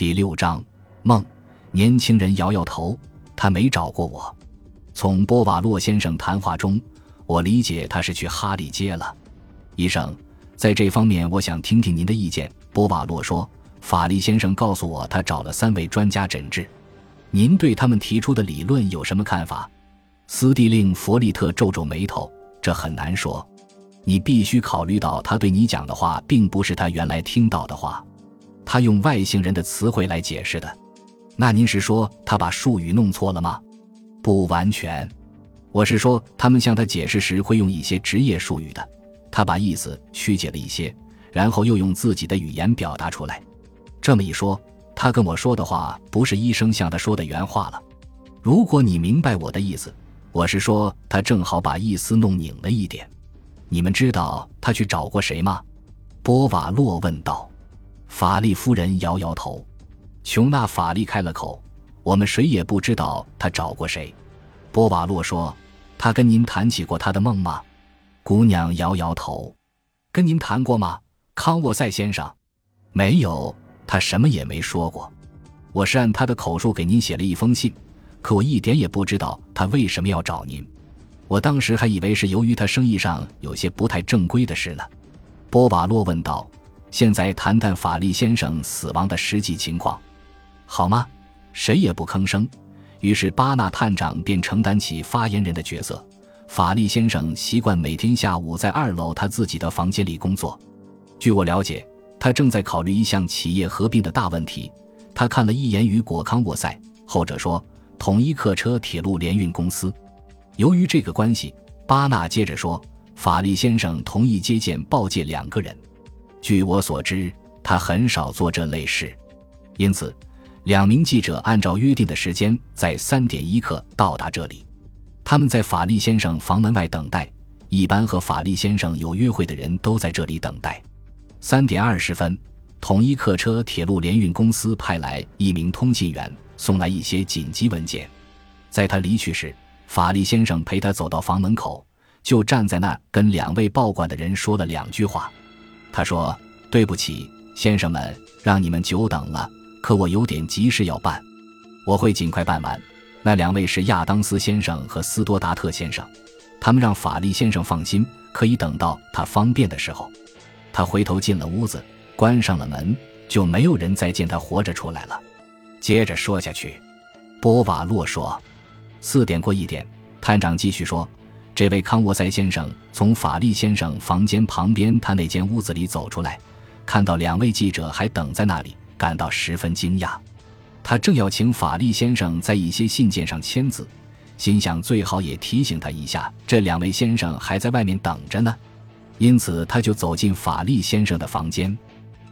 第六章梦。年轻人摇摇头，他没找过我。从波瓦洛先生谈话中，我理解他是去哈利街了。医生，在这方面，我想听听您的意见。波瓦洛说：“法利先生告诉我，他找了三位专家诊治。您对他们提出的理论有什么看法？”斯蒂令·弗利特皱皱眉头：“这很难说。你必须考虑到，他对你讲的话，并不是他原来听到的话。他用外星人的词汇来解释的。”那您是说他把术语弄错了吗？不完全，我是说他们向他解释时会用一些职业术语的，他把意思曲解了一些，然后又用自己的语言表达出来。这么一说，他跟我说的话不是医生向他说的原话了。如果你明白我的意思，我是说他正好把意思弄拧了一点。你们知道他去找过谁吗？波瓦洛问道。法利夫人摇摇头。琼娜·法利开了口：“我们谁也不知道他找过谁。”波瓦洛说：“他跟您谈起过他的梦吗？”姑娘摇摇头：“跟您谈过吗，康沃塞先生？”“没有，他什么也没说过。我是按他的口述给您写了一封信，可我一点也不知道他为什么要找您。我当时还以为是由于他生意上有些不太正规的事呢。”波瓦洛问道：“现在谈谈法利先生死亡的实际情况。”好吗？谁也不吭声。于是巴纳探长便承担起发言人的角色。法利先生习惯每天下午在二楼他自己的房间里工作。据我了解，他正在考虑一项企业合并的大问题。他看了一眼与果康沃塞，后者说统一客车铁路联运公司。由于这个关系，巴纳接着说，法利先生同意接见报界两个人。据我所知，他很少做这类事，因此。两名记者按照约定的时间在三点一刻到达这里，他们在法利先生房门外等待。一般和法利先生有约会的人都在这里等待。三点二十分，统一客车铁路联运公司派来一名通信员，送来一些紧急文件。在他离去时，法利先生陪他走到房门口，就站在那跟两位报馆的人说了两句话。他说：“对不起，先生们，让你们久等了。”可我有点急事要办，我会尽快办完。那两位是亚当斯先生和斯多达特先生，他们让法利先生放心，可以等到他方便的时候。他回头进了屋子，关上了门，就没有人再见他活着出来了。接着说下去，波瓦洛说：“四点过一点。”探长继续说：“这位康沃塞先生从法利先生房间旁边他那间屋子里走出来，看到两位记者还等在那里。”感到十分惊讶，他正要请法利先生在一些信件上签字，心想最好也提醒他一下，这两位先生还在外面等着呢。因此，他就走进法利先生的房间。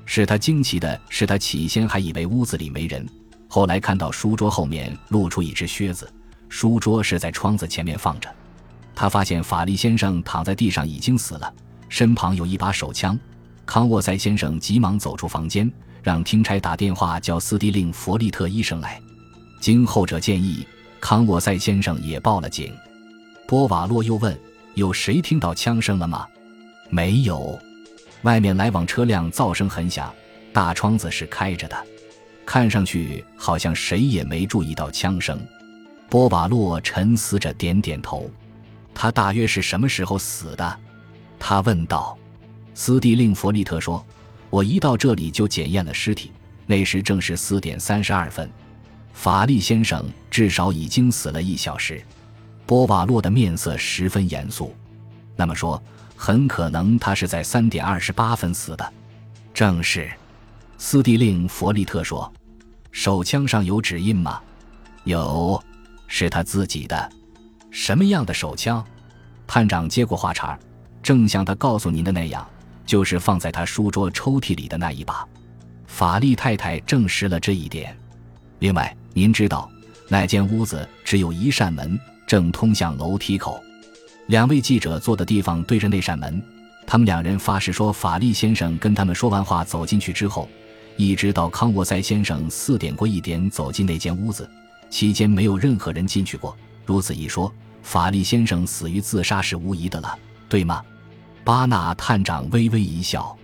使他惊奇的是，他起先还以为屋子里没人，后来看到书桌后面露出一只靴子，书桌是在窗子前面放着。他发现法利先生躺在地上已经死了，身旁有一把手枪。康沃塞先生急忙走出房间。让听差打电话叫斯蒂令·弗利特医生来。经后者建议，康沃塞先生也报了警。波瓦洛又问：“有谁听到枪声了吗？”“没有。”外面来往车辆噪声很响，大窗子是开着的，看上去好像谁也没注意到枪声。波瓦洛沉思着，点点头。他大约是什么时候死的？他问道。斯蒂令·弗利特说。我一到这里就检验了尸体，那时正是四点三十二分。法利先生至少已经死了一小时。波瓦洛的面色十分严肃。那么说，很可能他是在三点二十八分死的。正是，斯蒂令·弗利特说。手枪上有指印吗？有，是他自己的。什么样的手枪？探长接过话茬，正像他告诉您的那样。就是放在他书桌抽屉里的那一把，法利太太证实了这一点。另外，您知道，那间屋子只有一扇门，正通向楼梯口。两位记者坐的地方对着那扇门。他们两人发誓说，法利先生跟他们说完话走进去之后，一直到康沃塞先生四点过一点走进那间屋子，期间没有任何人进去过。如此一说，法利先生死于自杀是无疑的了，对吗？巴纳探长微微一笑，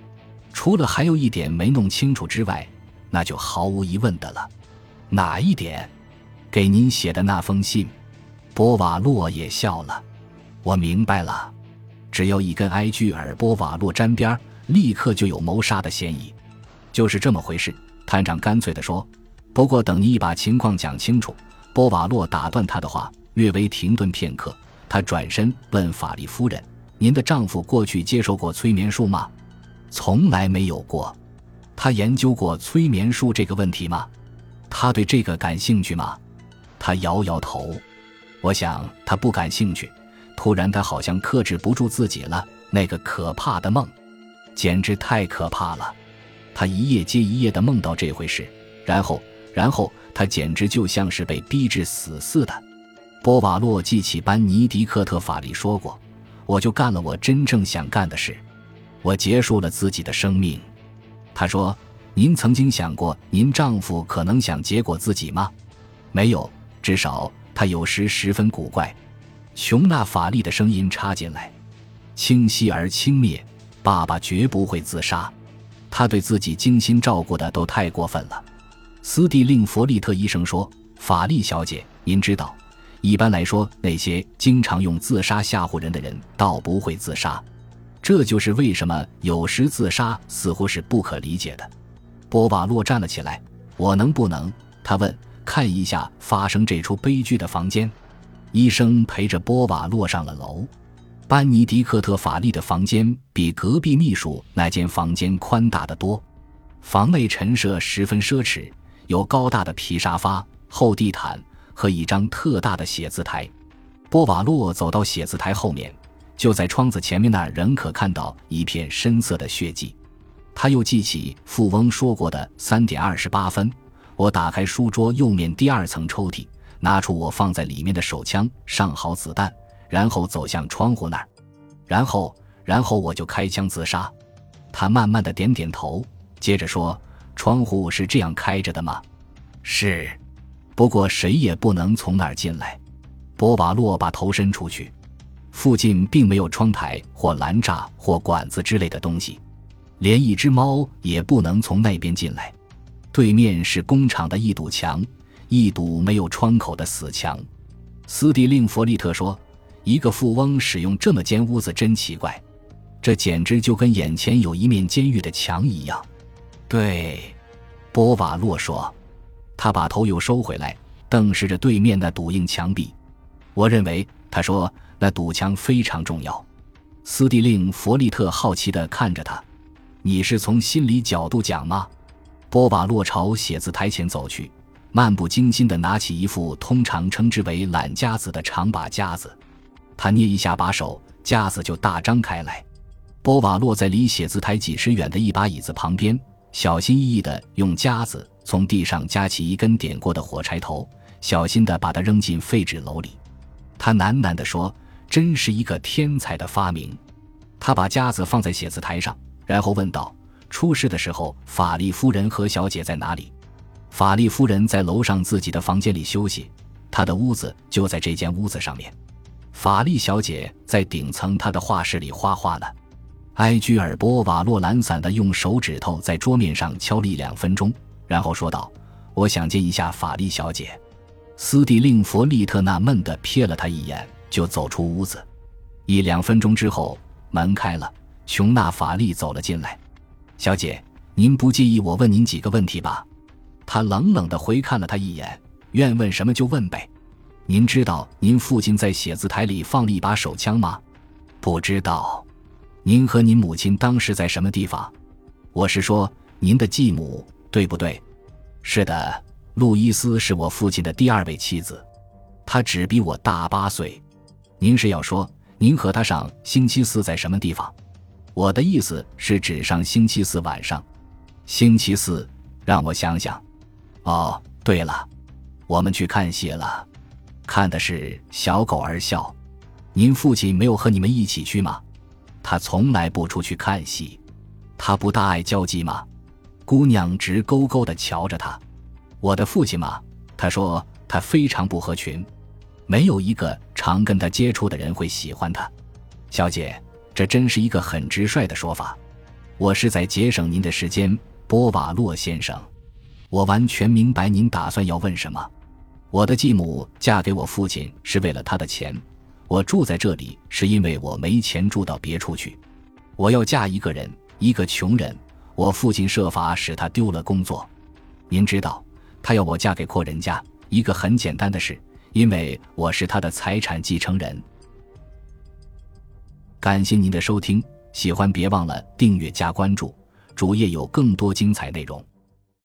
除了还有一点没弄清楚之外，那就毫无疑问的了。哪一点？给您写的那封信。波瓦洛也笑了。我明白了，只要一跟埃居尔波瓦洛沾边，立刻就有谋杀的嫌疑。就是这么回事。探长干脆地说。不过等你把情况讲清楚。波瓦洛打断他的话，略微停顿片刻，他转身问法利夫人：“您的丈夫过去接受过催眠术吗？”“从来没有过。”“他研究过催眠术这个问题吗？”“他对这个感兴趣吗？”他摇摇头。“我想他不感兴趣。”突然，他好像克制不住自己了。那个可怕的梦，简直太可怕了。他一夜接一夜的梦到这回事，然后，然后。他简直就像是被逼至死似的。波瓦洛记起班尼迪克特·法利说过：“我就干了我真正想干的事，我结束了自己的生命。”他说：“您曾经想过您丈夫可能想结果自己吗？”没有，至少他有时十分古怪。琼娜法利的声音插进来，清晰而轻蔑：“爸爸绝不会自杀，他对自己精心照顾的都太过分了。”斯蒂令弗利特医生说：“法利小姐，您知道，一般来说，那些经常用自杀吓唬人的人，倒不会自杀。这就是为什么有时自杀似乎是不可理解的。”波瓦洛站了起来。“我能不能？”他问。“看一下发生这出悲剧的房间。”医生陪着波瓦洛上了楼。班尼迪克特·法利的房间比隔壁秘书那间房间宽大的多，房内陈设十分奢侈。有高大的皮沙发、厚地毯和一张特大的写字台。波瓦洛走到写字台后面，就在窗子前面那儿，仍可看到一片深色的血迹。他又记起富翁说过的三点二十八分。我打开书桌右面第二层抽屉，拿出我放在里面的手枪，上好子弹，然后走向窗户那儿。然后，然后我就开枪自杀。他慢慢的点点头，接着说。窗户是这样开着的吗？是，不过谁也不能从那儿进来。波瓦洛把头伸出去，附近并没有窗台或栏栅或管子之类的东西，连一只猫也不能从那边进来。对面是工厂的一堵墙，一堵没有窗口的死墙。斯蒂令弗利特说：“一个富翁使用这么间屋子真奇怪，这简直就跟眼前有一面监狱的墙一样。”对，波瓦洛说，他把头又收回来，瞪视着对面那堵硬墙壁。我认为，他说那堵墙非常重要。斯蒂令弗利特好奇地看着他：“你是从心理角度讲吗？”波瓦洛朝写字台前走去，漫不经心地拿起一副通常称之为懒夹子的长把夹子，他捏一下把手，夹子就大张开来。波瓦洛在离写字台几十远的一把椅子旁边。小心翼翼地用夹子从地上夹起一根点过的火柴头，小心地把它扔进废纸篓里。他喃喃地说：“真是一个天才的发明。”他把夹子放在写字台上，然后问道：“出事的时候，法利夫人和小姐在哪里？”法利夫人在楼上自己的房间里休息，她的屋子就在这间屋子上面。法利小姐在顶层她的画室里画画呢。埃居尔波瓦洛懒散地用手指头在桌面上敲了一两分钟，然后说道：“我想见一下法利小姐。”斯蒂令弗利特纳闷地瞥了他一眼，就走出屋子。一两分钟之后，门开了，琼纳法利走了进来。“小姐，您不介意我问您几个问题吧？”他冷冷地回看了他一眼，“愿问什么就问呗。”“您知道您父亲在写字台里放了一把手枪吗？”“不知道。”您和您母亲当时在什么地方？我是说您的继母，对不对？是的，路易斯是我父亲的第二位妻子，她只比我大八岁。您是要说您和他上星期四在什么地方？我的意思是指上星期四晚上。星期四，让我想想。哦，对了，我们去看戏了，看的是《小狗儿笑》。您父亲没有和你们一起去吗？他从来不出去看戏，他不大爱交际吗？姑娘直勾勾地瞧着他。我的父亲嘛，他说他非常不合群，没有一个常跟他接触的人会喜欢他。小姐，这真是一个很直率的说法。我是在节省您的时间，波瓦洛先生。我完全明白您打算要问什么。我的继母嫁给我父亲是为了他的钱，我住在这里是因为我没钱住到别处去。我要嫁一个人，一个穷人。我父亲设法使他丢了工作。您知道，他要我嫁给阔人家，一个很简单的事，因为我是他的财产继承人。感谢您的收听，喜欢别忘了订阅加关注，主页有更多精彩内容。